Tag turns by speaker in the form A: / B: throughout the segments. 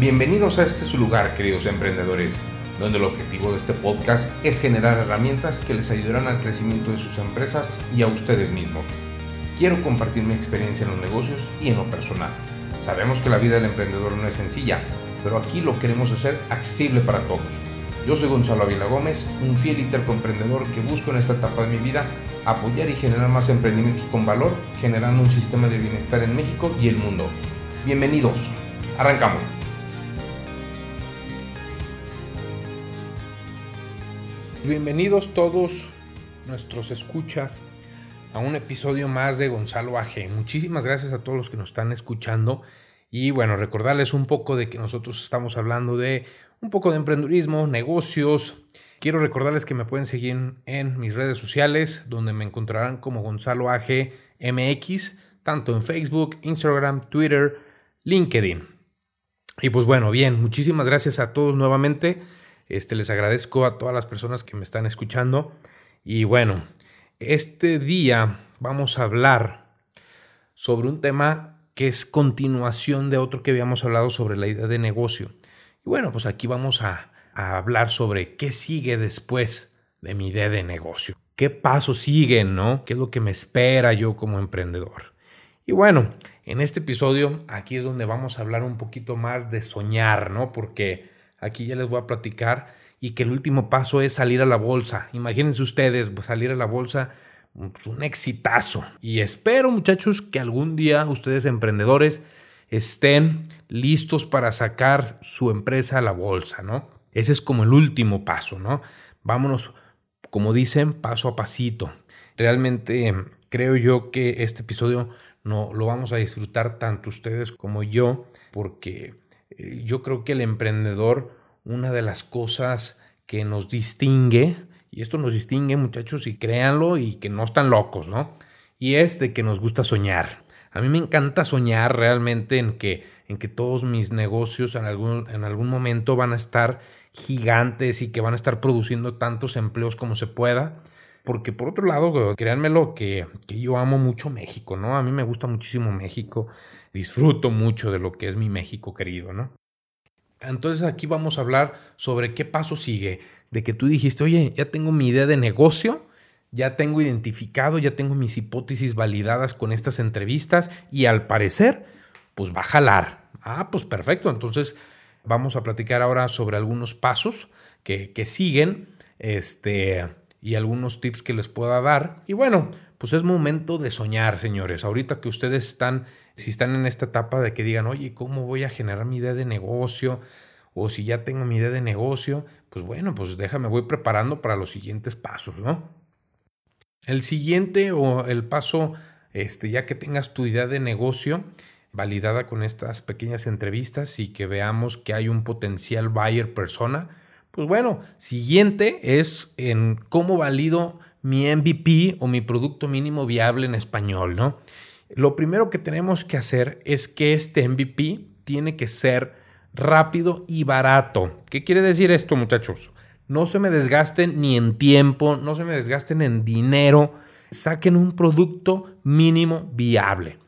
A: Bienvenidos a este su lugar, queridos emprendedores, donde el objetivo de este podcast es generar herramientas que les ayudarán al crecimiento de sus empresas y a ustedes mismos. Quiero compartir mi experiencia en los negocios y en lo personal. Sabemos que la vida del emprendedor no es sencilla, pero aquí lo queremos hacer accesible para todos. Yo soy Gonzalo Avila Gómez, un fiel y emprendedor que busco en esta etapa de mi vida apoyar y generar más emprendimientos con valor, generando un sistema de bienestar en México y el mundo. Bienvenidos, arrancamos. Bienvenidos todos nuestros escuchas a un episodio más de Gonzalo AG. Muchísimas gracias a todos los que nos están escuchando y bueno, recordarles un poco de que nosotros estamos hablando de un poco de emprendurismo, negocios. Quiero recordarles que me pueden seguir en, mis redes sociales, donde me encontrarán como Gonzalo AG MX, tanto en Facebook, Instagram, Twitter, LinkedIn. Y pues bueno, bien, muchísimas gracias a todos nuevamente. Este, les agradezco a todas las personas que me están escuchando. Y bueno, este día vamos a hablar sobre un tema que es continuación de otro que habíamos hablado sobre la idea de negocio. Y bueno, pues aquí vamos a, a hablar sobre qué sigue después de mi idea de negocio. ¿Qué pasos siguen, no? ¿Qué es lo que me espera yo como emprendedor? Y bueno, en este episodio aquí es donde vamos a hablar un poquito más de soñar, ¿no? Porque Aquí ya les voy a platicar y que el último paso es salir a la bolsa. Imagínense ustedes, pues, salir a la bolsa, pues, un exitazo. Y espero, muchachos, que algún día ustedes emprendedores estén listos para sacar su empresa a la bolsa, ¿no? Ese es como el último paso, ¿no? Vámonos, como dicen, paso a pasito. Realmente creo yo que este episodio no lo vamos a disfrutar tanto ustedes como yo, porque yo creo que el emprendedor, una de las cosas que nos distingue, y esto nos distingue muchachos, y créanlo, y que no están locos, ¿no? Y es de que nos gusta soñar. A mí me encanta soñar realmente en que, en que todos mis negocios en algún, en algún momento van a estar gigantes y que van a estar produciendo tantos empleos como se pueda. Porque por otro lado, créanmelo que, que yo amo mucho México, ¿no? A mí me gusta muchísimo México disfruto mucho de lo que es mi México querido, ¿no? Entonces aquí vamos a hablar sobre qué paso sigue, de que tú dijiste, oye, ya tengo mi idea de negocio, ya tengo identificado, ya tengo mis hipótesis validadas con estas entrevistas y al parecer, pues va a jalar. Ah, pues perfecto, entonces vamos a platicar ahora sobre algunos pasos que, que siguen, este, y algunos tips que les pueda dar. Y bueno, pues es momento de soñar, señores. Ahorita que ustedes están si están en esta etapa de que digan, oye, ¿cómo voy a generar mi idea de negocio? O si ya tengo mi idea de negocio, pues bueno, pues déjame, voy preparando para los siguientes pasos, ¿no? El siguiente o el paso, este, ya que tengas tu idea de negocio validada con estas pequeñas entrevistas y que veamos que hay un potencial buyer persona, pues bueno, siguiente es en cómo valido mi MVP o mi producto mínimo viable en español, ¿no? Lo primero que tenemos que hacer es que este MVP tiene que ser rápido y barato. ¿Qué quiere decir esto, muchachos? No se me desgasten ni en tiempo, no se me desgasten en dinero. Saquen un producto mínimo viable.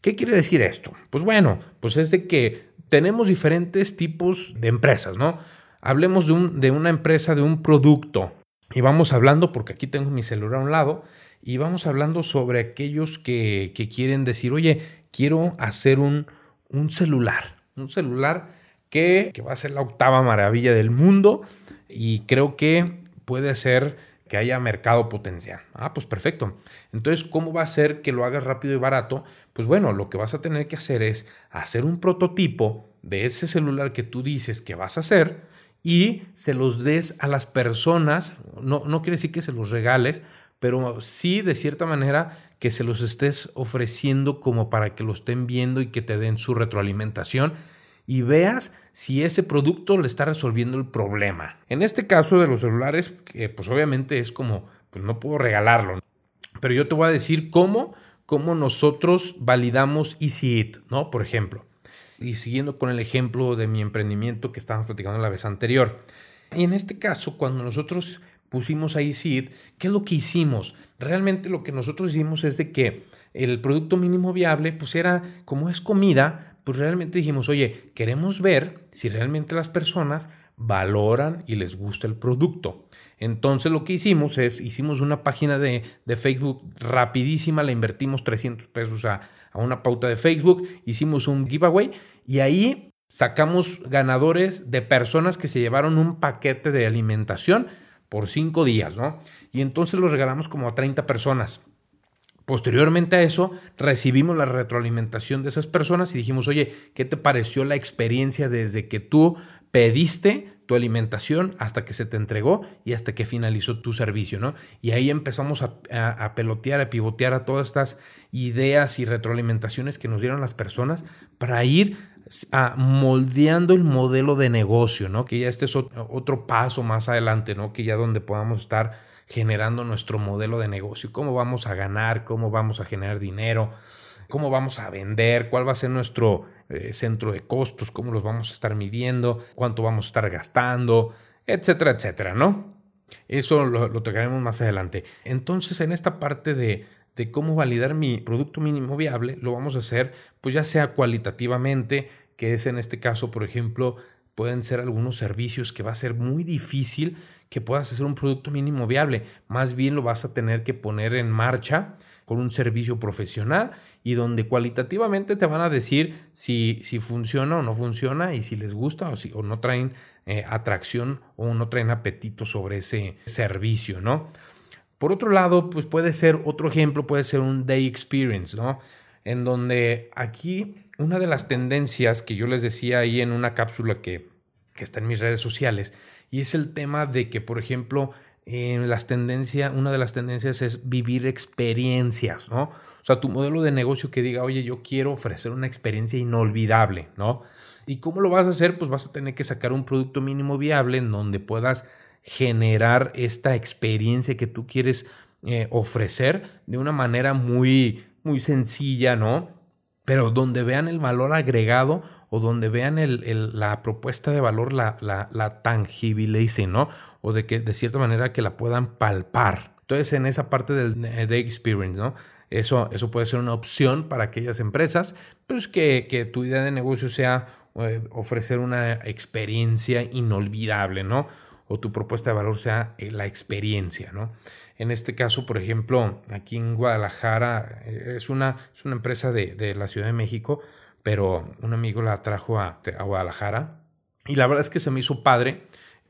A: ¿Qué quiere decir esto? Pues bueno, pues es de que tenemos diferentes tipos de empresas, ¿no? Hablemos de, de una empresa, de un producto. Y vamos hablando, porque aquí tengo mi celular a un lado, y vamos hablando sobre aquellos que, quieren decir, oye, quiero hacer un, un celular, un celular que, que va a ser la octava maravilla del mundo y creo que puede ser que haya mercado potencial. Ah, pues perfecto. Entonces, ¿cómo va a ser que lo hagas rápido y barato? Pues bueno, lo que vas a tener que hacer es hacer un prototipo de ese celular que tú dices que vas a hacer y se los des a las personas. No, no quiere decir que se los regales, pero sí de cierta manera que se los estés ofreciendo como para que lo estén viendo y que te den su retroalimentación y veas si ese producto le está resolviendo el problema. En este caso de los celulares, pues obviamente es como, pues no puedo regalarlo, pero yo te voy a decir cómo, cómo nosotros validamos EasyIt, ¿no? Por ejemplo, y siguiendo con el ejemplo de mi emprendimiento que estábamos platicando la vez anterior. Y en este caso, cuando nosotros pusimos ahí SID, ¿qué es lo que hicimos? Realmente lo que nosotros hicimos es de que el producto mínimo viable, pues era, como es comida, pues realmente dijimos, oye, queremos ver si realmente las personas valoran y les gusta el producto. Entonces lo que hicimos es, hicimos una página de, Facebook rapidísima, le invertimos 300 pesos a, a una pauta de Facebook, hicimos un giveaway y ahí sacamos ganadores de personas que se llevaron un paquete de alimentación por cinco días, ¿no? Y entonces lo regalamos como a 30 personas. Posteriormente a eso, recibimos la retroalimentación de esas personas y dijimos, oye, ¿qué te pareció la experiencia desde que tú pediste tu alimentación hasta que se te entregó y hasta que finalizó tu servicio, ¿no? Y ahí empezamos a, pelotear, a pivotear a todas estas ideas y retroalimentaciones que nos dieron las personas para ir a moldeando el modelo de negocio, ¿no? Que ya este es otro paso más adelante, ¿no? Que ya donde podamos estar generando nuestro modelo de negocio, cómo vamos a ganar, cómo vamos a generar dinero, cómo vamos a vender, cuál va a ser nuestro eh, centro de costos, cómo los vamos a estar midiendo, cuánto vamos a estar gastando, etcétera, etcétera, ¿no? Eso lo, lo tocaremos más adelante. Entonces, en esta parte de, de cómo validar mi producto mínimo viable, lo vamos a hacer, pues ya sea cualitativamente, que es en este caso, por ejemplo, pueden ser algunos servicios que va a ser muy difícil que puedas hacer un producto mínimo viable. Más bien lo vas a tener que poner en marcha con un servicio profesional y donde cualitativamente te van a decir si, si funciona o no funciona y si les gusta o, si, o no traen eh, atracción o no traen apetito sobre ese servicio, ¿no? Por otro lado, pues puede ser otro ejemplo, puede ser un day experience, ¿no? En donde aquí una de las tendencias que yo les decía ahí en una cápsula que, que está en mis redes sociales, y es el tema de que, por ejemplo, en las tendencias, una de las tendencias es vivir experiencias, ¿no? O sea, tu modelo de negocio que diga, oye, yo quiero ofrecer una experiencia inolvidable, ¿no? ¿Y cómo lo vas a hacer? Pues vas a tener que sacar un producto mínimo viable en donde puedas generar esta experiencia que tú quieres eh, ofrecer de una manera muy, muy sencilla, ¿no? Pero donde vean el valor agregado o donde vean el, la propuesta de valor, la, la, la tangibilicen, ¿no? O de que de cierta manera que la puedan palpar. Entonces, en esa parte del day experience, ¿no? Eso, eso puede ser una opción para aquellas empresas, pues que, que tu idea de negocio sea eh, ofrecer una experiencia inolvidable, ¿no? O tu propuesta de valor sea eh, la experiencia, ¿no? En este caso, por ejemplo, aquí en Guadalajara, eh, es, una, es una empresa de, de, la Ciudad de México, pero un amigo la trajo a, a Guadalajara y la verdad es que se me hizo padre,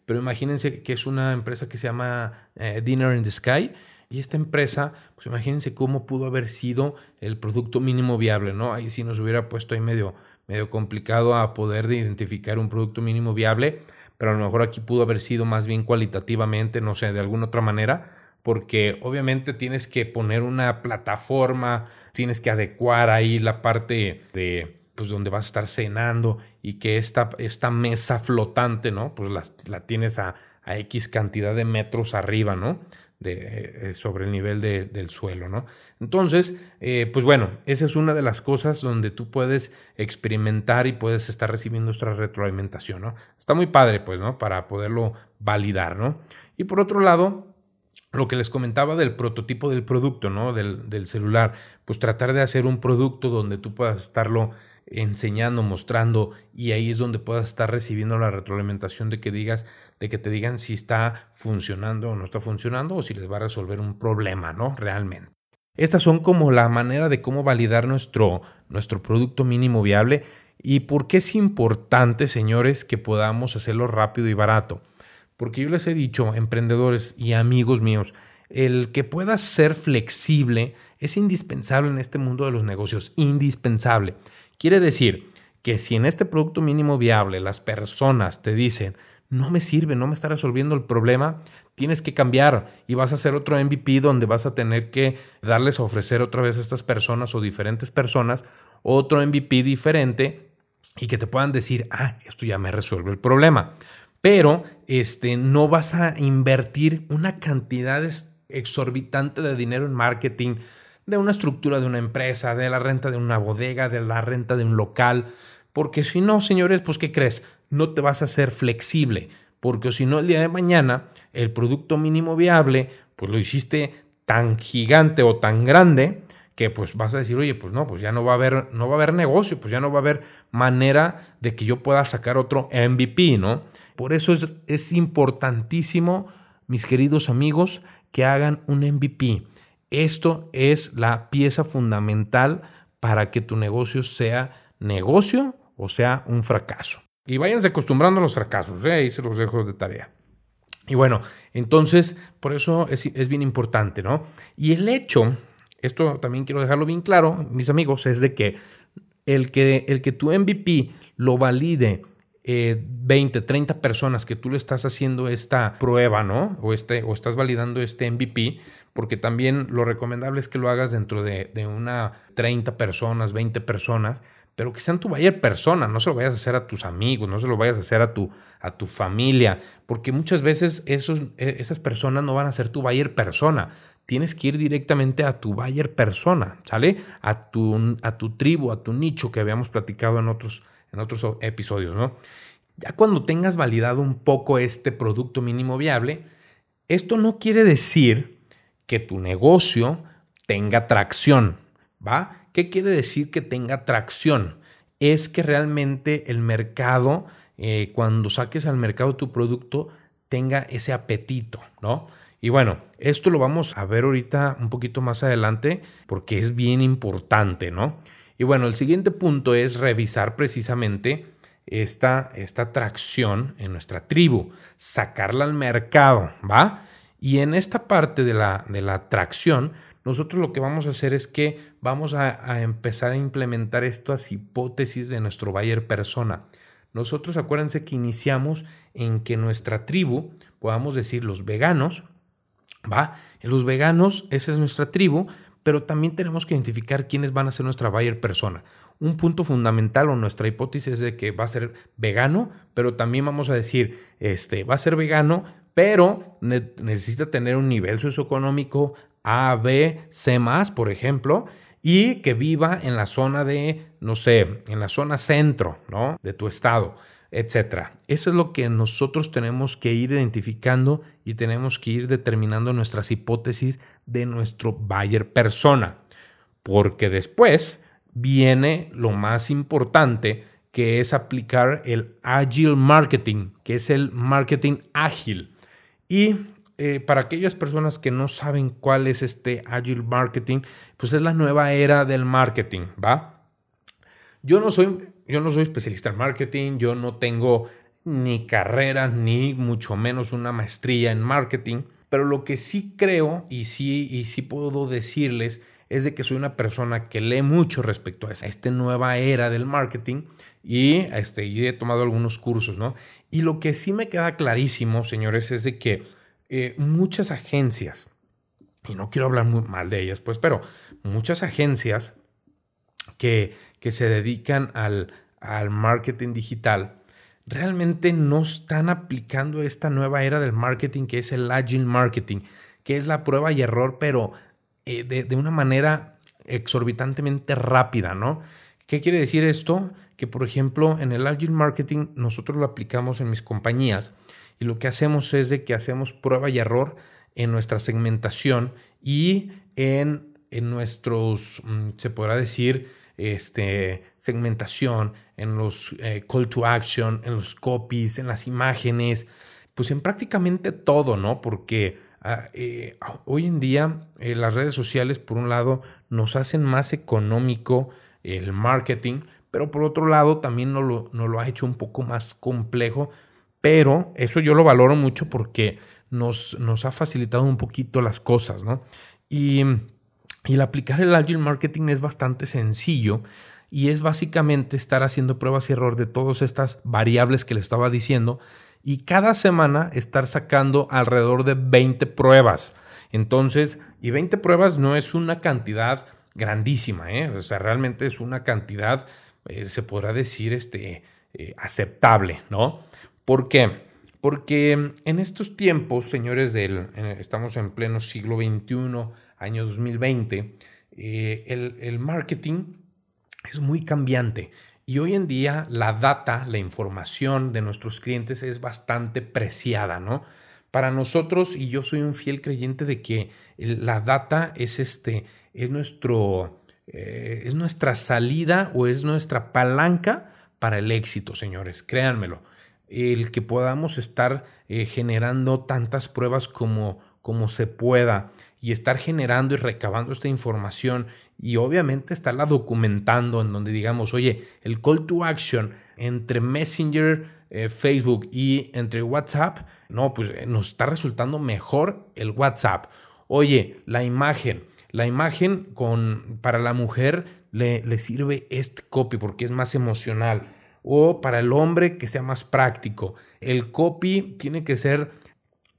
A: pero imagínense que es una empresa que se llama Dinner in the Sky y esta empresa, pues imagínense cómo pudo haber sido el producto mínimo viable, ¿no? Ahí sí nos hubiera puesto ahí medio, medio complicado a poder identificar un producto mínimo viable, pero a lo mejor aquí pudo haber sido más bien cualitativamente, no sé, de alguna otra manera, porque obviamente tienes que poner una plataforma, tienes que adecuar ahí la parte de pues donde vas a estar cenando y que esta, esta mesa flotante, ¿no? Pues la, la tienes a, a X cantidad de metros arriba, ¿no? de, eh, sobre el nivel del suelo, ¿no? Entonces, eh, pues bueno, esa es una de las cosas donde tú puedes experimentar y puedes estar recibiendo nuestra retroalimentación, ¿no? Está muy padre, pues, ¿no? Para poderlo validar, ¿no? Y por otro lado, lo que les comentaba del prototipo del producto, ¿no? Del, del celular, pues tratar de hacer un producto donde tú puedas estarlo enseñando, mostrando y ahí es donde puedas estar recibiendo la retroalimentación de que digas, de que te digan si está funcionando o no está funcionando o si les va a resolver un problema, ¿no? Realmente. Estas son como la manera de cómo validar nuestro, nuestro producto mínimo viable y por qué es importante, señores, que podamos hacerlo rápido y barato. Porque yo les he dicho, emprendedores y amigos míos, el que puedas ser flexible es indispensable en este mundo de los negocios, indispensable. Quiere decir que si en este producto mínimo viable las personas te dicen, no me sirve, no me está resolviendo el problema, tienes que cambiar y vas a hacer otro MVP donde vas a tener que darles a ofrecer otra vez a estas personas o diferentes personas otro MVP diferente y que te puedan decir, ah, esto ya me resuelve el problema. Pero este, no vas a invertir una cantidad exorbitante de dinero en marketing, de una estructura de una empresa, de la renta de una bodega, de la renta de un local, porque si no, señores, pues ¿qué crees? No te vas a hacer flexible, porque si no, el día de mañana, el producto mínimo viable, pues lo hiciste tan gigante o tan grande que pues vas a decir, oye, pues no, pues ya no va a haber, no va a haber negocio, pues ya no va a haber manera de que yo pueda sacar otro MVP, ¿no? Por eso es, es importantísimo, mis queridos amigos, que hagan un MVP. Esto es la pieza fundamental para que tu negocio sea negocio o sea un fracaso. Y váyanse acostumbrando a los fracasos, ¿eh? ahí se los dejo de tarea. Y bueno, entonces, por eso es, es, bien importante, ¿no? Y el hecho, esto también quiero dejarlo bien claro, mis amigos, es de que el que, el que tu MVP lo valide 20, eh, 30 personas que tú le estás haciendo esta prueba, ¿no? O, este, o estás validando este MVP, porque también lo recomendable es que lo hagas dentro de, de una 30 personas, 20 personas, pero que sean tu buyer persona, no se lo vayas a hacer a tus amigos, no se lo vayas a hacer a tu, a tu familia, porque muchas veces esos, e, esas personas no van a ser tu buyer persona. Tienes que ir directamente a tu buyer persona, ¿sale? A tu, a tu tribu, a tu nicho que habíamos platicado en otros, en otros episodios, ¿no? Ya cuando tengas validado un poco este producto mínimo viable, esto no quiere decir que tu negocio tenga tracción, ¿va? ¿Qué quiere decir que tenga tracción? Es que realmente el mercado, eh, cuando saques al mercado tu producto, tenga ese apetito, ¿no? Y bueno, esto lo vamos a ver ahorita un poquito más adelante porque es bien importante, ¿no? Y bueno, el siguiente punto es revisar precisamente esta, esta tracción en nuestra tribu, sacarla al mercado, ¿va? Y en esta parte de la, de la tracción, nosotros lo que vamos a hacer es que vamos a, empezar a implementar estas hipótesis de nuestro buyer persona. Nosotros acuérdense que iniciamos en que nuestra tribu, podamos decir los veganos, ¿va? Los veganos, esa es nuestra tribu, pero también tenemos que identificar quiénes van a ser nuestra buyer persona. Un punto fundamental o nuestra hipótesis es de que va a ser vegano, pero también vamos a decir, este, va a ser vegano, pero necesita tener un nivel socioeconómico a, B, C por ejemplo, y que viva en la zona de, no sé, en la zona centro, ¿no? De tu estado, etcétera. Eso es lo que nosotros tenemos que ir identificando y tenemos que ir determinando nuestras hipótesis de nuestro buyer persona. Porque después viene lo más importante, que es aplicar el Agile Marketing, que es el marketing ágil. Y eh, para aquellas personas que no saben cuál es este Agile Marketing, pues es la nueva era del marketing, ¿va? Yo no soy, yo no soy especialista en marketing, yo no tengo ni carrera, ni mucho menos una maestría en marketing, pero lo que sí creo y sí, y sí puedo decirles es de que soy una persona que lee mucho respecto a esta nueva era del marketing y, este, y he tomado algunos cursos, ¿no? Y lo que sí me queda clarísimo, señores, es de que eh, muchas agencias, y no quiero hablar muy mal de ellas, pues, pero muchas agencias que, que se dedican al, al marketing digital, realmente no están aplicando esta nueva era del marketing que es el agile marketing, que es la prueba y error, pero eh, de, de, una manera exorbitantemente rápida, ¿no? ¿Qué quiere decir esto? Que, por ejemplo, en el agile marketing nosotros lo aplicamos en mis compañías y lo que hacemos es de que hacemos prueba y error en nuestra segmentación y en, en nuestros, mm, se podrá decir, este, segmentación, en los eh, call to action, en los copies, en las imágenes, pues en prácticamente todo, ¿no? Porque ah, eh, hoy en día eh, las redes sociales, por un lado, nos hacen más económico el marketing, pero por otro lado también nos lo, lo ha hecho un poco más complejo pero eso yo lo valoro mucho porque nos, nos ha facilitado un poquito las cosas, ¿no? Y, y el aplicar el Agile Marketing es bastante sencillo y es básicamente estar haciendo pruebas y error de todas estas variables que le estaba diciendo y cada semana estar sacando alrededor de 20 pruebas. Entonces, y 20 pruebas no es una cantidad grandísima, ¿eh? o sea, realmente es una cantidad, eh, se podrá decir, este, eh, aceptable, ¿no? ¿Por qué? Porque en estos tiempos, señores, del, estamos en pleno siglo XXI, año 2020, eh, el, el marketing es muy cambiante. Y hoy en día la data, la información de nuestros clientes es bastante preciada, ¿no? Para nosotros, y yo soy un fiel creyente de que la data es, este, es, nuestro, eh, es nuestra salida o es nuestra palanca para el éxito, señores, créanmelo. El que podamos estar eh, generando tantas pruebas como, como se pueda y estar generando y recabando esta información y obviamente estarla documentando en donde digamos, oye, el call to action entre Messenger, eh, Facebook y entre WhatsApp, no, pues eh, nos está resultando mejor el WhatsApp. Oye, la imagen, la imagen con, para la mujer le, le sirve este copy porque es más emocional o para el hombre que sea más práctico. El copy tiene que ser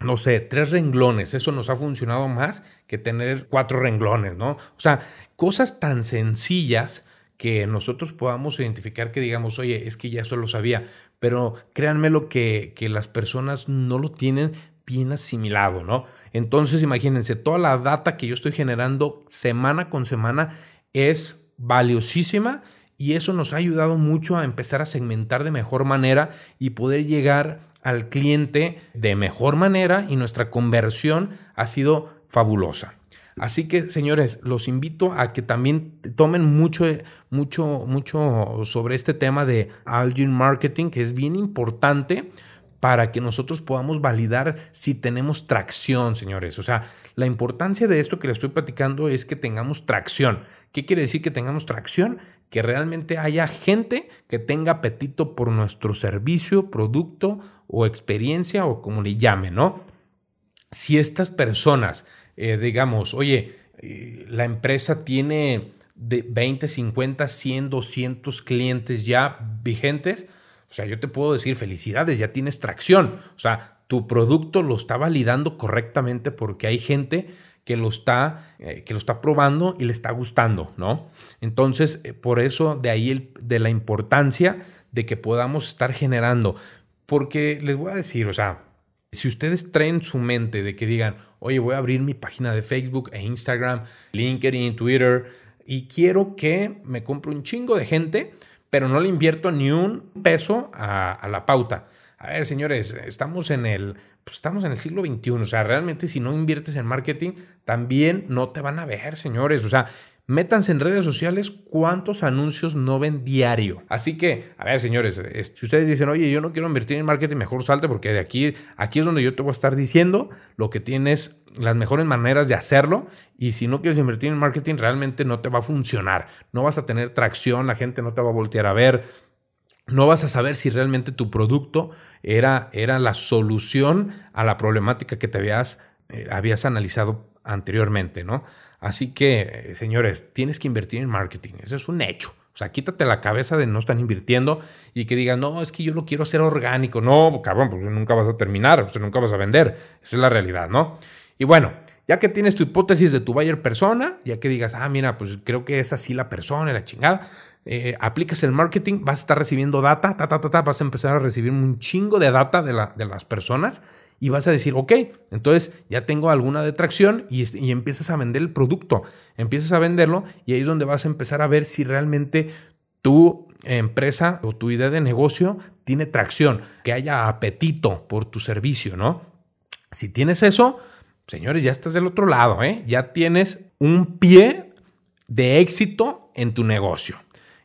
A: no sé, tres renglones. Eso nos ha funcionado más que tener cuatro renglones, ¿no? O sea, cosas tan sencillas que nosotros podamos identificar que digamos, oye, es que ya eso lo sabía, pero créanme lo que, que las personas no lo tienen bien asimilado, ¿no? Entonces, imagínense, toda la data que yo estoy generando semana con semana es valiosísima y eso nos ha ayudado mucho a empezar a segmentar de mejor manera y poder llegar al cliente de mejor manera y nuestra conversión ha sido fabulosa. Así que, señores, los invito a que también tomen mucho, mucho, mucho sobre este tema de Algin Marketing, que es bien importante para que nosotros podamos validar si tenemos tracción, señores. O sea, la importancia de esto que les estoy platicando es que tengamos tracción. ¿Qué quiere decir que tengamos tracción? Que realmente haya gente que tenga apetito por nuestro servicio, producto o experiencia o como le llame, ¿no? Si estas personas, eh, digamos, oye, eh, la empresa tiene de 20, 50, 100, 200 clientes ya vigentes, o sea, yo te puedo decir felicidades, ya tienes tracción, o sea, tu producto lo está validando correctamente porque hay gente que lo está, eh, que lo está probando y le está gustando, ¿no? Entonces, por eso de ahí el, de la importancia de que podamos estar generando porque les voy a decir, o sea, si ustedes traen su mente de que digan, oye, voy a abrir mi página de Facebook e Instagram, LinkedIn, Twitter, y quiero que me compre un chingo de gente, pero no le invierto ni un peso a, la pauta. A ver, señores, estamos en el, pues estamos en el siglo XXI. O sea, realmente si no inviertes en marketing, también no te van a ver, señores. O sea, Métanse en redes sociales cuántos anuncios no ven diario. Así que, a ver, señores, si ustedes dicen, oye, yo no quiero invertir en marketing, mejor salte porque de aquí, aquí es donde yo te voy a estar diciendo lo que tienes, las mejores maneras de hacerlo. Y si no quieres invertir en marketing, realmente no te va a funcionar. No vas a tener tracción, la gente no te va a voltear a ver. No vas a saber si realmente tu producto era, era la solución a la problemática que te habías, eh, habías analizado anteriormente, ¿no? Así que, eh, señores, tienes que invertir en marketing. Eso es un hecho. O sea, quítate la cabeza de no estar invirtiendo y que digan, no, es que yo lo quiero hacer orgánico. No, cabrón, pues nunca vas a terminar, o nunca vas a vender. Esa es la realidad, ¿no? Y bueno, ya que tienes tu hipótesis de tu buyer persona, ya que digas, ah, mira, pues creo que es así la persona, la chingada, eh, aplicas el marketing, vas a estar recibiendo data, ta, ta, ta, vas a empezar a recibir un chingo de data de, la, de las personas y vas a decir, ok, entonces ya tengo alguna detracción y, y empiezas a vender el producto, empiezas a venderlo y ahí es donde vas a empezar a ver si realmente tu empresa o tu idea de negocio tiene tracción, que haya apetito por tu servicio, ¿no? Si tienes eso, señores, ya estás del otro lado, ¿eh? Ya tienes un pie de éxito en tu negocio.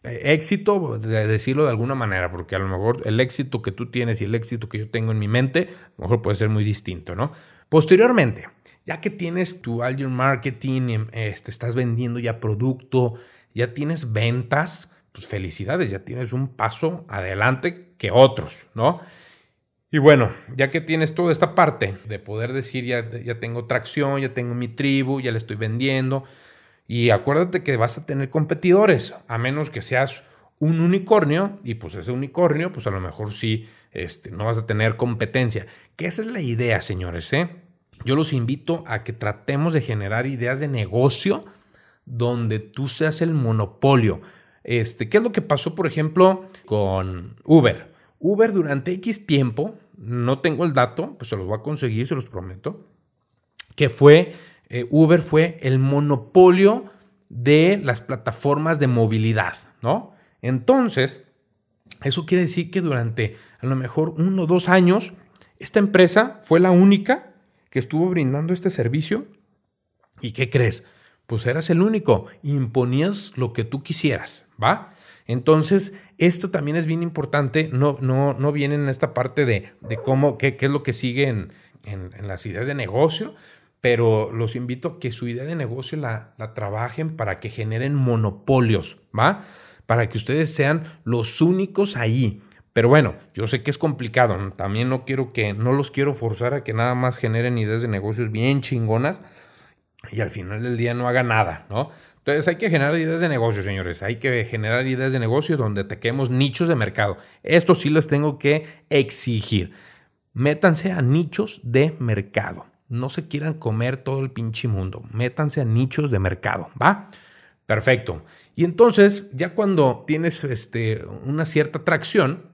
A: Eh, éxito, de decirlo de alguna manera, porque a lo mejor el éxito que tú tienes y el éxito que yo tengo en mi mente, a lo mejor puede ser muy distinto, ¿no? Posteriormente, ya que tienes tu Alger Marketing, este, estás vendiendo ya producto, ya tienes ventas, pues felicidades, ya tienes un paso adelante que otros, ¿no? Y bueno, ya que tienes toda esta parte de poder decir ya, ya tengo tracción, ya tengo mi tribu, ya le estoy vendiendo, y acuérdate que vas a tener competidores, a menos que seas un unicornio, y pues ese unicornio, pues a lo mejor sí, este, no vas a tener competencia. Que esa es la idea, señores, ¿eh? Yo los invito a que tratemos de generar ideas de negocio donde tú seas el monopolio. Este, ¿Qué es lo que pasó, por ejemplo, con Uber? Uber durante X tiempo, no tengo el dato, pues se los voy a conseguir, se los prometo, que fue eh, Uber fue el monopolio de las plataformas de movilidad, ¿no? Entonces, eso quiere decir que durante a lo mejor uno o dos años, esta empresa fue la única que estuvo brindando este servicio. ¿Y qué crees? pues eras el único, imponías lo que tú quisieras, ¿va? Entonces, esto también es bien importante, no, no, no viene en esta parte de, cómo, qué, qué, es lo que sigue en, las ideas de negocio, pero los invito a que su idea de negocio la, la trabajen para que generen monopolios, ¿va? Para que ustedes sean los únicos ahí. Pero bueno, yo sé que es complicado, también no quiero que, no los quiero forzar a que nada más generen ideas de negocios bien chingonas y al final del día no haga nada, ¿no? Entonces hay que generar ideas de negocio, señores. Hay que generar ideas de negocio donde tequemos nichos de mercado. Esto sí les tengo que exigir. Métanse a nichos de mercado. No se quieran comer todo el pinche mundo. Métanse a nichos de mercado, ¿va? Perfecto. Y entonces, ya cuando tienes este, una cierta tracción,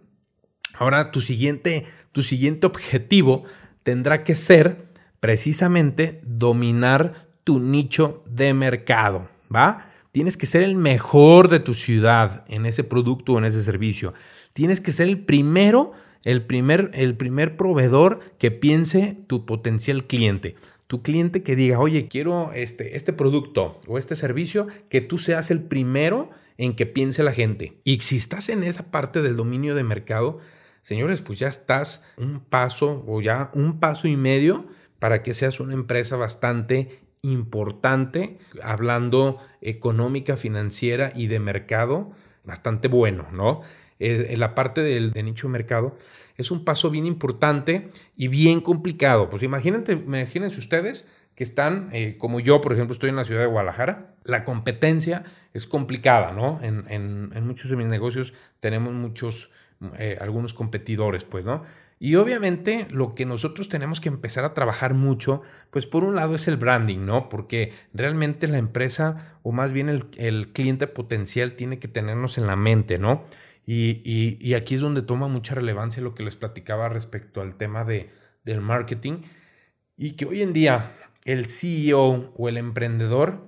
A: ahora tu siguiente, tu siguiente objetivo tendrá que ser precisamente dominar tu nicho de mercado. ¿va? Tienes que ser el mejor de tu ciudad en ese producto o en ese servicio. Tienes que ser el primero, el primer, el primer proveedor que piense tu potencial cliente. Tu cliente que diga, oye, quiero este, este producto o este servicio, que tú seas el primero en que piense la gente. Y si estás en esa parte del dominio de mercado, señores, pues ya estás un paso o ya un paso y medio para que seas una empresa bastante importante, hablando económica, financiera y de mercado, bastante bueno, ¿no? En la parte del de nicho mercado es un paso bien importante y bien complicado. Pues imagínense, imagínense ustedes que están, eh, como yo, por ejemplo, estoy en la ciudad de Guadalajara, la competencia es complicada, ¿no? En, en, muchos de mis negocios tenemos muchos, eh, algunos competidores, pues, ¿no? Y obviamente lo que nosotros tenemos que empezar a trabajar mucho, pues por un lado es el branding, ¿no? Porque realmente la empresa o más bien el, cliente potencial tiene que tenernos en la mente, ¿no? Y, aquí es donde toma mucha relevancia lo que les platicaba respecto al tema de, del marketing y que hoy en día el CEO o el emprendedor,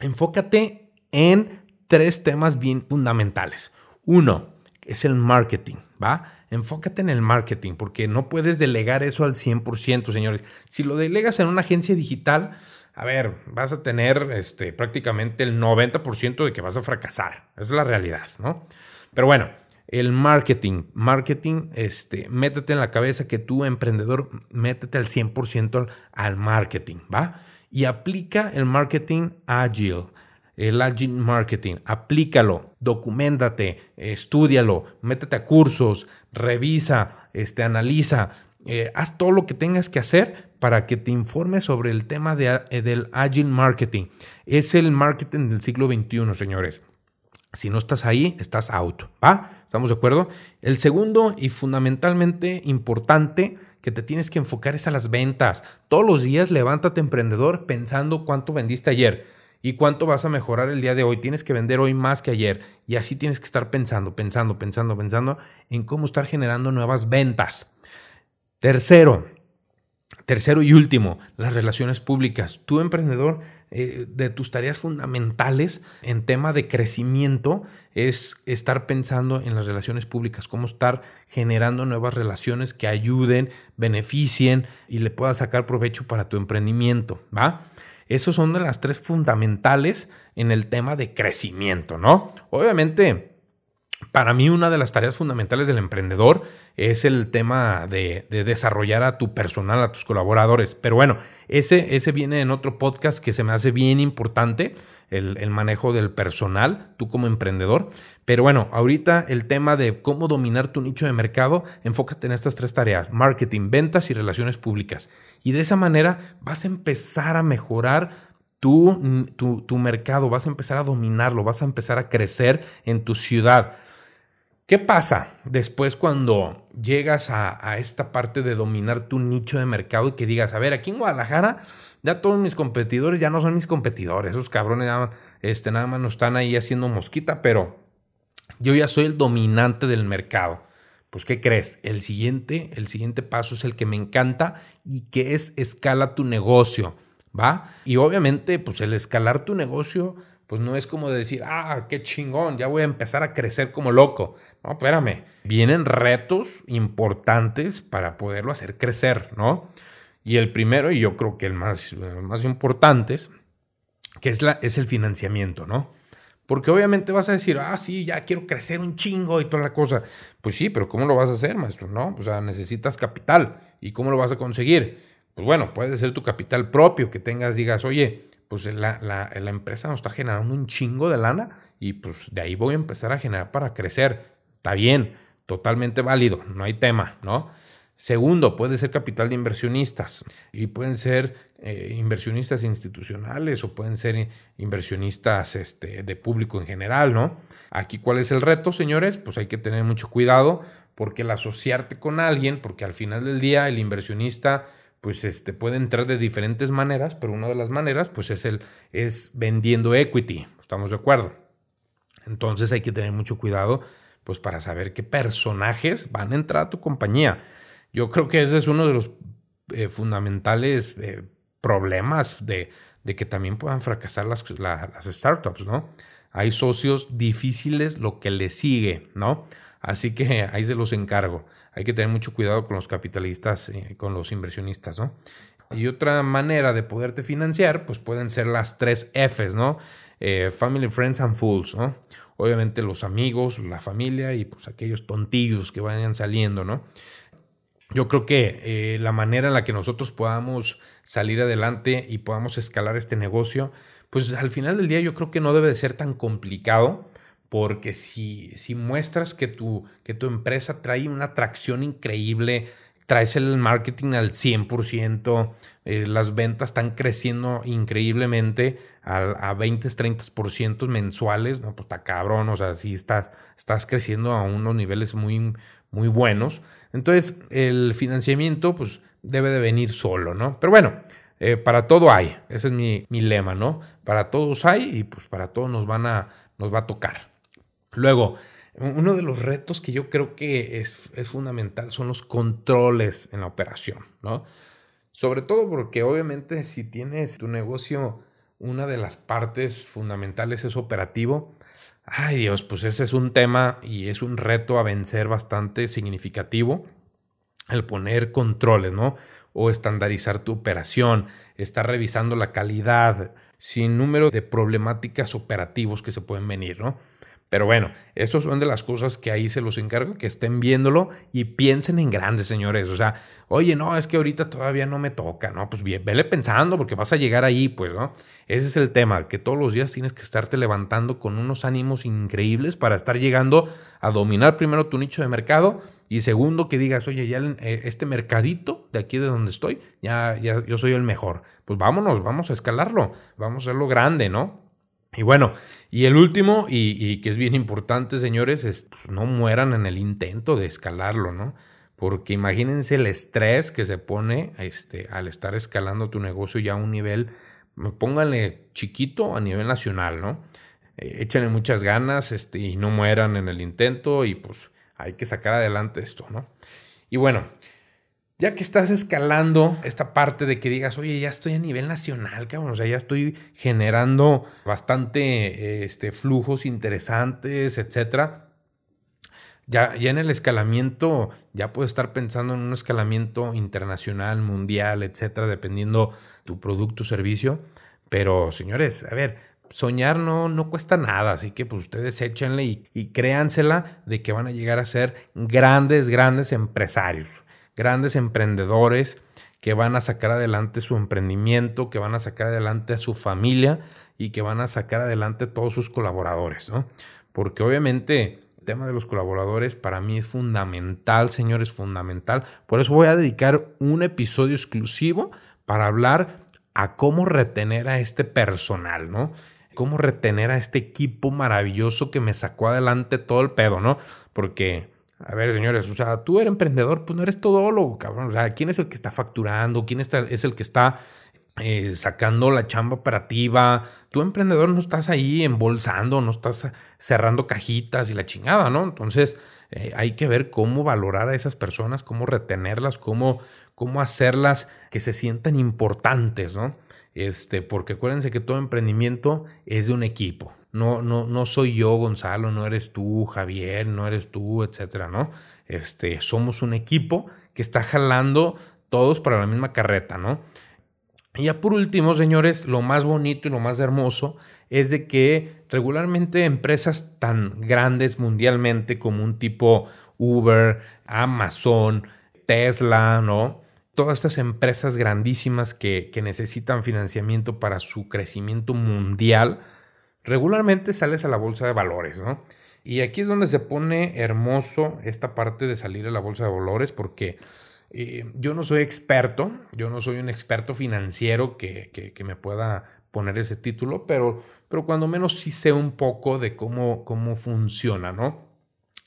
A: enfócate en tres temas bien fundamentales. Uno es el marketing, ¿va? enfócate en el marketing, porque no puedes delegar eso al 100%, señores. Si lo delegas en una agencia digital, a ver, vas a tener este, prácticamente el 90% de que vas a fracasar. Es la realidad, ¿no? Pero bueno, el marketing, marketing, este, métete en la cabeza que tú, emprendedor, métete al 100% al marketing, ¿va? Y aplica el marketing ágil el Agile Marketing, aplícalo, documentate, estudialo, métete a cursos, revisa, este, analiza, eh, haz todo lo que tengas que hacer para que te informes sobre el tema de, del Agile Marketing. Es el marketing del siglo XXI, señores. Si no estás ahí, estás out, ¿va? ¿Estamos de acuerdo? El segundo y fundamentalmente importante que te tienes que enfocar es a las ventas. Todos los días levántate emprendedor pensando cuánto vendiste ayer ¿Y cuánto vas a mejorar el día de hoy? Tienes que vender hoy más que ayer. Y así tienes que estar pensando, pensando, pensando, pensando en cómo estar generando nuevas ventas. Tercero, tercero y último, las relaciones públicas. Tu emprendedor, eh, de tus tareas fundamentales en tema de crecimiento es estar pensando en las relaciones públicas, cómo estar generando nuevas relaciones que ayuden, beneficien y le puedas sacar provecho para tu emprendimiento, ¿va? Esos son de las tres fundamentales en el tema de crecimiento, ¿no? Obviamente, para mí una de las tareas fundamentales del emprendedor es el tema de, desarrollar a tu personal, a tus colaboradores. Pero bueno, ese, ese viene en otro podcast que se me hace bien importante el, manejo del personal, tú como emprendedor. Pero bueno, ahorita el tema de cómo dominar tu nicho de mercado, enfócate en estas tres tareas, marketing, ventas y relaciones públicas. Y de esa manera vas a empezar a mejorar tu, tu, mercado, vas a empezar a dominarlo, vas a empezar a crecer en tu ciudad. ¿Qué pasa después cuando llegas a, esta parte de dominar tu nicho de mercado y que digas, a ver, aquí en Guadalajara ya todos mis competidores ya no son mis competidores. Esos cabrones ya, este, nada más nos están ahí haciendo mosquita, pero yo ya soy el dominante del mercado. Pues, ¿qué crees? El siguiente, el siguiente paso es el que me encanta y que es escala tu negocio, ¿va? Y obviamente, pues el escalar tu negocio, pues no es como decir, ah, qué chingón, ya voy a empezar a crecer como loco. No, espérame, vienen retos importantes para poderlo hacer crecer, ¿no? Y el primero, y yo creo que el más, más importante, que es, la, es el financiamiento, ¿no? Porque obviamente vas a decir, ah, sí, ya quiero crecer un chingo y toda la cosa. Pues sí, pero ¿cómo lo vas a hacer, maestro? No, o sea, necesitas capital. ¿Y cómo lo vas a conseguir? Pues bueno, puede ser tu capital propio, que tengas, digas, oye, pues la, la, la empresa nos está generando un chingo de lana y pues de ahí voy a empezar a generar para crecer. Está bien, totalmente válido, no hay tema, ¿no? Segundo, puede ser capital de inversionistas y pueden ser eh, inversionistas institucionales o pueden ser inversionistas este, de público en general, ¿no? Aquí, ¿cuál es el reto, señores? Pues hay que tener mucho cuidado porque el asociarte con alguien, porque al final del día el inversionista pues este, puede entrar de diferentes maneras, pero una de las maneras pues es, el, es vendiendo equity, ¿estamos de acuerdo? Entonces hay que tener mucho cuidado pues para saber qué personajes van a entrar a tu compañía. Yo creo que ese es uno de los eh, fundamentales eh, problemas de, que también puedan fracasar las, las, startups, ¿no? Hay socios difíciles lo que le sigue, ¿no? Así que ahí se los encargo. Hay que tener mucho cuidado con los capitalistas, eh, con los inversionistas, ¿no? Y otra manera de poderte financiar, pues pueden ser las tres Fs, ¿no? family, Friends and Fools, ¿no? Obviamente los amigos, la familia y pues aquellos tontillos que vayan saliendo, ¿no? Yo creo que eh, la manera en la que nosotros podamos salir adelante y podamos escalar este negocio, pues al final del día yo creo que no debe de ser tan complicado, porque si, si muestras que tu, que tu empresa trae una atracción increíble, traes el marketing al 100%, eh, las ventas están creciendo increíblemente a, a 20, 30% mensuales, no, pues está cabrón, o sea, si estás, estás creciendo a unos niveles muy, muy buenos. Entonces, el financiamiento, pues, debe de venir solo, ¿no? Pero bueno, eh, para todo hay, ese es mi, mi, lema, ¿no? Para todos hay y pues para todos nos van a, nos va a tocar. Luego, uno de los retos que yo creo que es, fundamental son los controles en la operación, ¿no? Sobre todo porque obviamente si tienes tu negocio, una de las partes fundamentales es operativo. Ay Dios, pues ese es un tema y es un reto a vencer bastante significativo. El poner controles, ¿no? O estandarizar tu operación, estar revisando la calidad, sin número de problemáticas operativos que se pueden venir, ¿no? Pero bueno, estas son de las cosas que ahí se los encargo, que estén viéndolo y piensen en grandes, señores. O sea, oye, no, es que ahorita todavía no me toca, ¿no? Pues bien, vele pensando porque vas a llegar ahí, pues, ¿no? Ese es el tema, que todos los días tienes que estarte levantando con unos ánimos increíbles para estar llegando a dominar primero tu nicho de mercado y segundo que digas, oye, ya eh, este mercadito de aquí de donde estoy, ya, ya yo soy el mejor. Pues vámonos, vamos a escalarlo, vamos a hacerlo grande, ¿no? Y bueno, y el último, y, que es bien importante, señores, es pues, no mueran en el intento de escalarlo, ¿no? Porque imagínense el estrés que se pone este, al estar escalando tu negocio ya a un nivel, pónganle chiquito a nivel nacional, ¿no? Eh, échenle muchas ganas este, y no mueran en el intento y pues hay que sacar adelante esto, ¿no? Y bueno, ya que estás escalando esta parte de que digas, oye, ya estoy a nivel nacional, cabrón, o sea, ya estoy generando bastante este, flujos interesantes, etcétera. Ya, ya en el escalamiento, ya puedes estar pensando en un escalamiento internacional, mundial, etcétera, dependiendo tu producto o servicio. Pero, señores, a ver, soñar no, no cuesta nada, así que pues ustedes échenle y, y créansela de que van a llegar a ser grandes, grandes empresarios grandes emprendedores que van a sacar adelante su emprendimiento, que van a sacar adelante a su familia y que van a sacar adelante a todos sus colaboradores, ¿no? Porque obviamente el tema de los colaboradores para mí es fundamental, señores, fundamental. Por eso voy a dedicar un episodio exclusivo para hablar a cómo retener a este personal, ¿no? Cómo retener a este equipo maravilloso que me sacó adelante todo el pedo, ¿no? Porque a ver, señores, o sea, tú eres emprendedor, pues no eres todólogo, cabrón. O sea, ¿quién es el que está facturando? ¿Quién está, es el que está eh, sacando la chamba operativa? Tú, emprendedor, no estás ahí embolsando, no estás cerrando cajitas y la chingada, ¿no? Entonces, eh, hay que ver cómo valorar a esas personas, cómo retenerlas, cómo, cómo hacerlas que se sientan importantes, ¿no? Este, porque acuérdense que todo emprendimiento es de un equipo. No, no, no soy yo, Gonzalo, no eres tú, Javier, no eres tú, etcétera, ¿no? Este, somos un equipo que está jalando todos para la misma carreta, ¿no? Y ya por último, señores, lo más bonito y lo más hermoso es de que regularmente empresas tan grandes mundialmente como un tipo Uber, Amazon, Tesla, ¿no? Todas estas empresas grandísimas que, que necesitan financiamiento para su crecimiento mundial, regularmente sales a la bolsa de valores, ¿no? Y aquí es donde se pone hermoso esta parte de salir a la bolsa de valores porque eh, yo no soy experto, yo no soy un experto financiero que, que, me pueda poner ese título, pero, pero cuando menos sí sé un poco de cómo, cómo funciona, ¿no?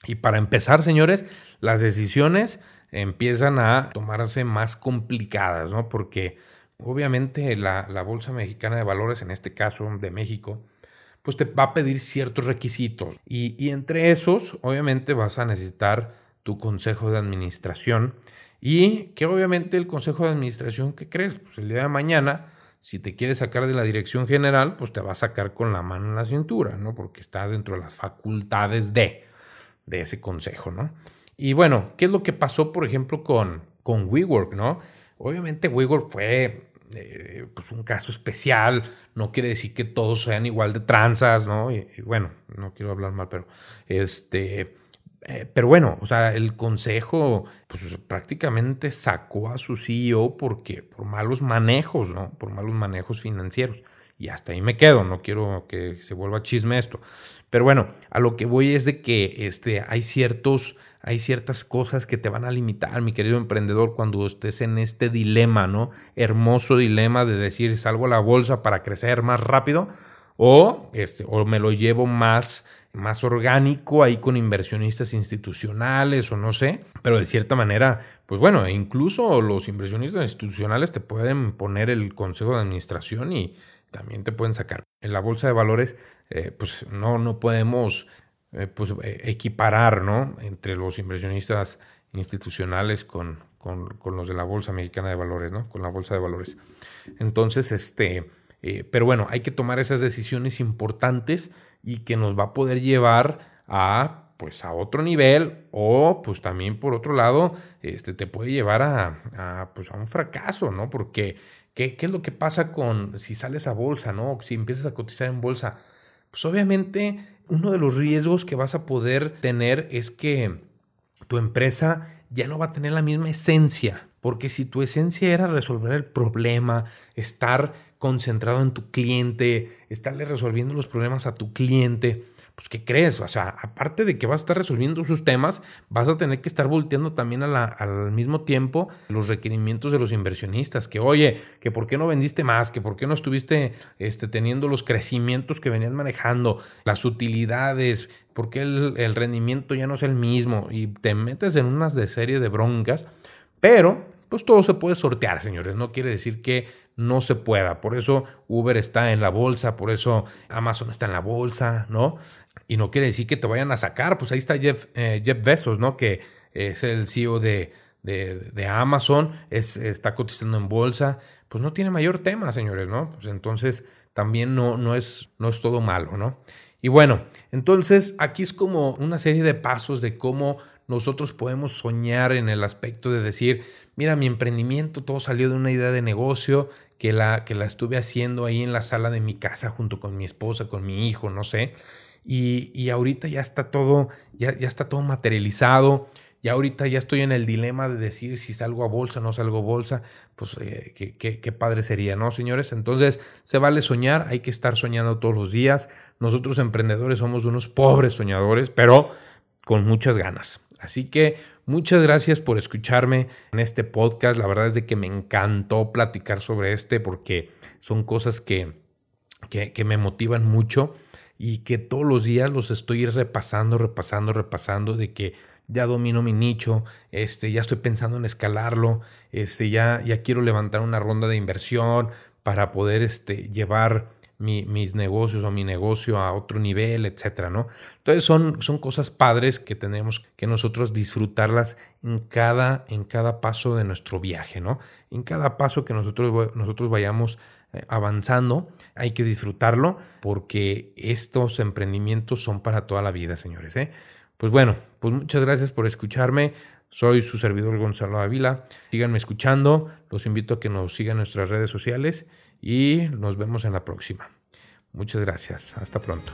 A: Y para empezar, señores, las decisiones empiezan a tomarse más complicadas, ¿no? Porque obviamente la, la Bolsa Mexicana de Valores, en este caso de México, pues te va a pedir ciertos requisitos. Y, entre esos, obviamente vas a necesitar tu consejo de administración. Y que obviamente el consejo de administración, ¿qué crees? Pues el día de mañana, si te quieres sacar de la dirección general, pues te va a sacar con la mano en la cintura, ¿no? Porque está dentro de las facultades de, de ese consejo, ¿no? Y bueno, ¿qué es lo que pasó, por ejemplo, con, con WeWork, ¿no? Obviamente WeWork fue eh, pues un caso especial, no quiere decir que todos sean igual de tranzas, ¿no? Y, bueno, no quiero hablar mal, pero este, eh, pero bueno, o sea, el consejo, pues prácticamente sacó a su CEO porque, por malos manejos, ¿no? Por malos manejos financieros. Y hasta ahí me quedo, no quiero que se vuelva chisme esto. Pero bueno, a lo que voy es de que este, hay ciertos hay ciertas cosas que te van a limitar, mi querido emprendedor, cuando estés en este dilema, ¿no? Hermoso dilema de decir, salgo a la bolsa para crecer más rápido o, este, o me lo llevo más, más orgánico ahí con inversionistas institucionales o no sé, pero de cierta manera, pues bueno, incluso los inversionistas institucionales te pueden poner el consejo de administración y también te pueden sacar. En la bolsa de valores, eh, pues no, no podemos eh, pues, eh, equiparar ¿no? entre los inversionistas institucionales con, con, los de la Bolsa Mexicana de Valores, ¿no? con la Bolsa de Valores. Entonces, este, eh, pero bueno, hay que tomar esas decisiones importantes y que nos va a poder llevar a pues a otro nivel o pues también por otro lado este, te puede llevar a, a, pues, a un fracaso, ¿no? Porque ¿qué, ¿qué, es lo que pasa con si sales a bolsa, ¿no? Si empiezas a cotizar en bolsa, pues obviamente uno de los riesgos que vas a poder tener es que tu empresa ya no va a tener la misma esencia, porque si tu esencia era resolver el problema, estar concentrado en tu cliente, estarle resolviendo los problemas a tu cliente, pues ¿qué crees? O sea, aparte de que vas a estar resolviendo sus temas, vas a tener que estar volteando también al mismo tiempo los requerimientos de los inversionistas, que oye, que por qué no vendiste más, que por qué no estuviste este, teniendo los crecimientos que venías manejando, las utilidades, por qué el, el rendimiento ya no es el mismo y te metes en unas de serie de broncas, pero pues todo se puede sortear, señores, no quiere decir que no se pueda. Por eso Uber está en la bolsa, por eso Amazon está en la bolsa, ¿no? Y no quiere decir que te vayan a sacar, pues ahí está Jeff, eh, Jeff Bezos, ¿no? Que es el CEO de, de, Amazon, es, está cotizando en bolsa, pues no tiene mayor tema, señores, ¿no? Pues entonces también no, no, es, no es todo malo, ¿no? Y bueno, entonces aquí es como una serie de pasos de cómo nosotros podemos soñar en el aspecto de decir, mira, mi emprendimiento todo salió de una idea de negocio que la, que la estuve haciendo ahí en la sala de mi casa junto con mi esposa, con mi hijo, no sé. Y, y ahorita ya está todo, ya, ya está todo materializado. Ya ahorita ya estoy en el dilema de decir si salgo a bolsa o no salgo a bolsa. Pues eh, qué, qué, padre sería, ¿no, señores? Entonces, se vale soñar, hay que estar soñando todos los días. Nosotros emprendedores somos unos pobres soñadores, pero con muchas ganas. Así que muchas gracias por escucharme en este podcast. La verdad es de que me encantó platicar sobre este porque son cosas que, que, que me motivan mucho y que todos los días los estoy repasando, repasando, repasando de que ya domino mi nicho, este, ya estoy pensando en escalarlo, este, ya, ya quiero levantar una ronda de inversión para poder este, llevar mis negocios o mi negocio a otro nivel, etcétera, ¿no? Entonces son, son cosas padres que tenemos que nosotros disfrutarlas en cada, en cada paso de nuestro viaje, ¿no? En cada paso que nosotros, nosotros vayamos avanzando, hay que disfrutarlo porque estos emprendimientos son para toda la vida, señores, ¿eh? Pues bueno, pues muchas gracias por escucharme. Soy su servidor Gonzalo Ávila. Síganme escuchando. Los invito a que nos sigan en nuestras redes sociales y nos vemos en la próxima. Muchas gracias. Hasta pronto.